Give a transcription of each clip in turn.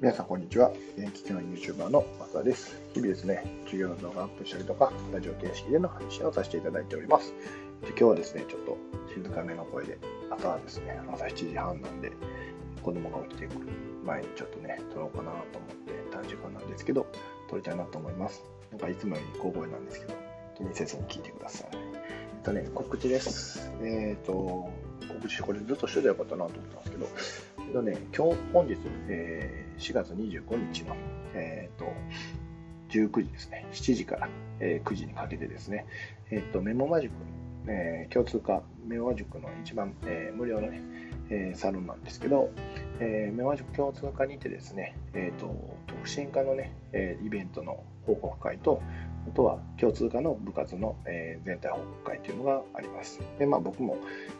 皆さん、こんにちは。現役の YouTuber の松田です。日々ですね、授業の動画アップしたりとか、ラジオ形式での配信をさせていただいております。で今日はですね、ちょっと静かめの声で、朝はですね、朝7時半なんで、子供が起きてくる前にちょっとね、撮ろうかなと思って短時間なんですけど、撮りたいなと思います。なんかいつもより小声なんですけど、気にせずに聞いてください。えっとね、告知です。えっ、ー、と、告知これずっとしてたよかったなと思ったんですけど、えっとね、今日、本日、えー、4月25日の、え、ー、と、19時ですね、7時から、えー、9時にかけてですね、えっ、と、メモマジック、えー、共通化、メモマジックの一番、えー、無料のね、えー、サロンなんですけど、えー、メモマジック共通化にてですね、えっ、と、特進化のね、えー、イベントの報告会と、あとは共通科の部活の、えー、全体報告会というのがあります。で、まあ僕も、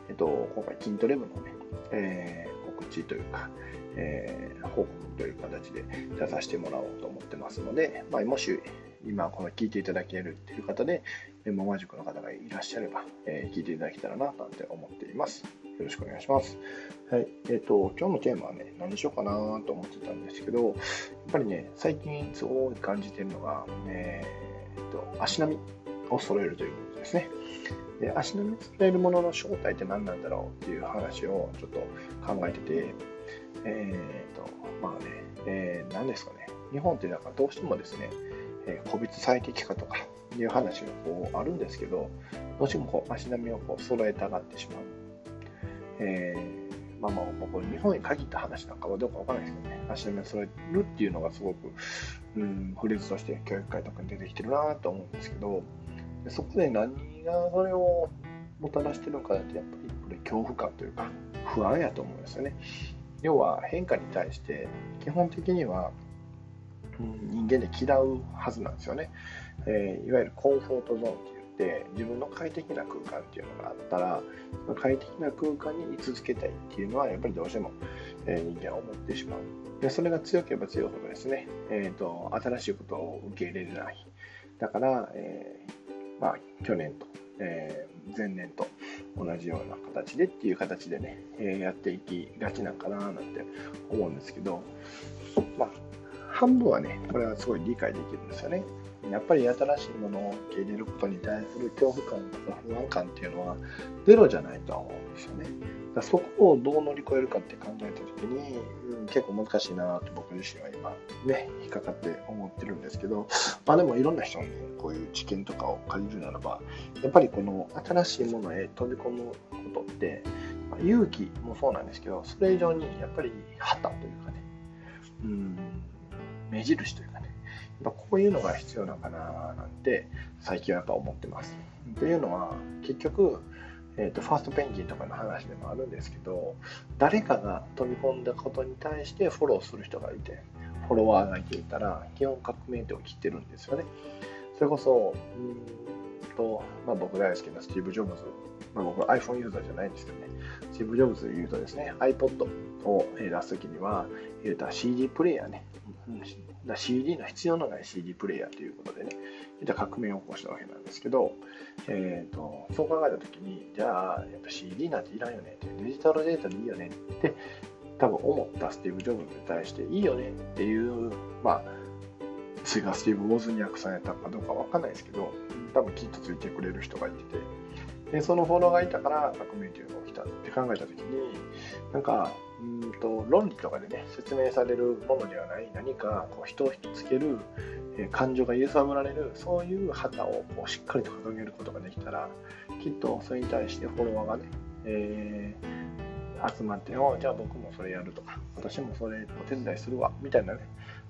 えっ、と、今回筋トレ部のね、えー、告知というか、えー、報告という形で出させてもらおうと思ってますので、まあ、もし今この聞いていただけるっていう方で、メモマジックの方がいらっしゃれば、えー、聞いていただけたらななんて思っています。よろしくお願いします。はい。えっ、ー、と、今日のテーマはね、何でしようかなと思ってたんですけど、やっぱりね、最近すごい感じてるのが、えー、と足並みを揃えるということですね。で足並み揃えるものの正体って何なんだろうっていう話をちょっと考えてて、えっ、ー、と、まあね、えー、何ですかね、日本ってなんかどうしてもですね、えー、個別最適化とかいう話がこうあるんですけど、どうしてもこう足並みをこう揃えたがってしまう。えー、まあまあ、僕、日本に限った話なんかはどうかわからないですけどね、足並みを揃えるっていうのがすごく、うん、フレーズとして教育会とかに出てきてるなと思うんですけど、そこで何がそれをもたらしてるのかってやっぱりこれ恐怖感というか 不安やと思うんですよね。要は変化に対して基本的には、人間で嫌うはずなんですよね、えー、いわゆるコンフォートゾーンって言って自分の快適な空間っていうのがあったら快適な空間に居続けたいっていうのはやっぱりどうしても、えー、人間は思ってしまう。でそれが強ければ強いほどですね、えーと、新しいことを受け入れれない。だから、えー、まあ、去年と、え前年と同じような形でっていう形でね、えやっていきがちなんかななんて思うんですけど、まあ、半分はね、これはすごい理解できるんですよね。やっぱり新しいものを受け入れることに対する恐怖感と不安感っていうのはゼロじゃないとは思うんですよね。だそこをどう乗り越えるかって考えた時に、うん、結構難しいなって僕自身は今ね、引っかかって思ってるんですけど、まあでもいろんな人にこういう知見とかを借りるならば、やっぱりこの新しいものへ飛び込むことって、まあ、勇気もそうなんですけど、それ以上にやっぱり旗というかね、うん、目印というか、こういうのが必要なのかななんて最近はやっぱ思ってます。というのは結局、えーと、ファーストペンギンとかの話でもあるんですけど誰かが飛び込んだことに対してフォローする人がいてフォロワーがいていたら基本革命点を切ってるんですよね。それこそうんと、まあ、僕大好きなスティーブ・ジョブズ、まあ、僕は iPhone ユーザーじゃないんですけどね。スティーブ・ジョブズで言うとですね iPod を出すときには言うた CD プレイヤーね、だ CD の必要のない CD プレイヤーということでね、革命を起こしたわけなんですけど、えーと、そう考えたときに、じゃあ、やっぱ CD なんていらんよね、デジタルデータでいいよねって多分思ったスティーブ・ジョブズに対していいよねっていう、まあ、それがスティーブ・ウォーズニアクさんやったかどうかわかんないですけど、多分きっとついてくれる人がいてて、でそのフォロワーがいたから革命というのが起きたって考えたときに、なんか、うんと論理とかでね説明されるものではない何かこう人を引きつける、え、感情が揺さぶられるそういう旗をこうしっかりと掲げることができたらきっとそれに対してフォロワーがね、えー、集まっておじゃあ僕もそれやるとか私もそれお手伝いするわみたいなね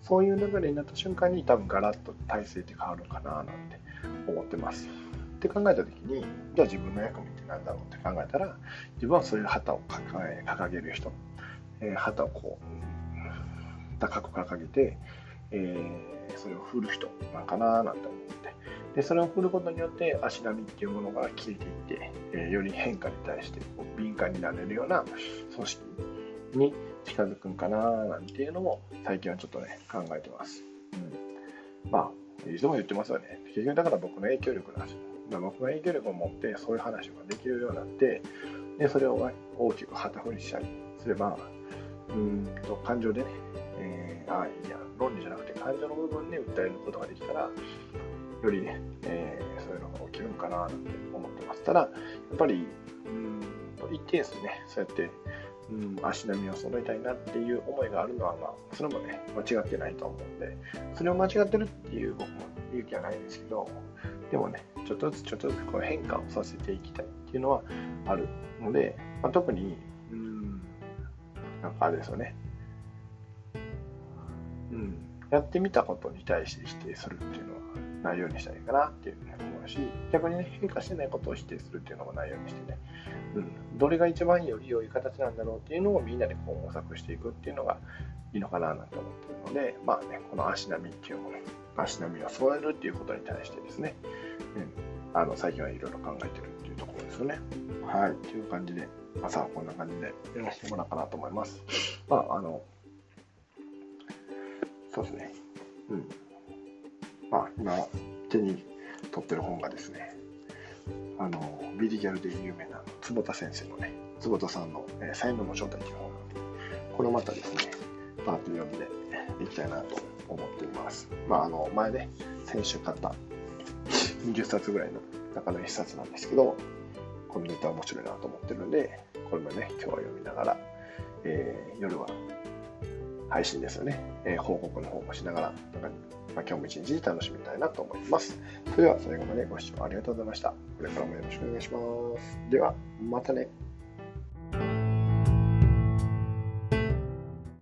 そういう流れになった瞬間に多分ガラッと体制って変わるかななんて思ってます。って考えた時にじゃあ自分の役目って何だろうって考えたら自分はそういう旗を掲げる人え旗をこう高く掲げて、えー、それを振る人なんかななんて思って。でそれを振ることによって足並みっていうものが消えていって、えー、より変化に対してこう敏感になれるような組織に近づくんかななんていうのも最近はちょっとね考えてます、うん、まあいつも言ってますよね。結局だから僕の影響力なんですよ僕が影響力を持ってそういう話ができるようになってでそれを大きく旗振りしたりすればうんと感情でね、えー、あいや論理じゃなくて感情の部分で訴えることができたらよりね、えー、そういうのが起きるんかなって思ってます。ただやっぱりうんと一定数ねそうやってうん、足並みを揃えたいなっていう思いがあるのは、まあ、それもね、間違ってないと思うんで、それを間違ってるっていう僕も勇気はないんですけど、でもね、ちょっとずつちょっとずつこう変化をさせていきたいっていうのはあるので、まあ、特に、うん、なんかあれですよね、うん、やってみたことに対して否定するっていうのはないようにしたいかなっていうふうに思うし、逆にね、変化してないことを否定するっていうのもないようにしてね、うん、どれが一番より良い形なんだろうっていうのをみんなでこう模索していくっていうのがいいのかななんて思ってるので、まあね、この足並みっていうもの、足並みを揃えるっていうことに対してですね、うん、あの最近はいろいろ考えてるっていうところですよね。はい、という感じで、朝はこんな感じでやらせてもらおうかなと思います。まあ、あの、そうですね。うん。まあ、今、手に取ってる本がですね、あの、ビリギャルで有名な坪田先生のね、坪田さんの、えー、才能の正体という本なんで、これをまたですね、パーッと読んでいきたいなと思っています。まあ、あの、前ね、先週買った20冊ぐらいの中の1冊なんですけど、このネタ面白いなと思ってるんで、これもね、今日は読みながら、えー、夜は配信ですよね、えー、報告の方もしながら、なんかまあ、今日も一日楽しみたいなと思います。それでは最後までご視聴ありがとうございました。これからもよろしくお願いします。では、またね。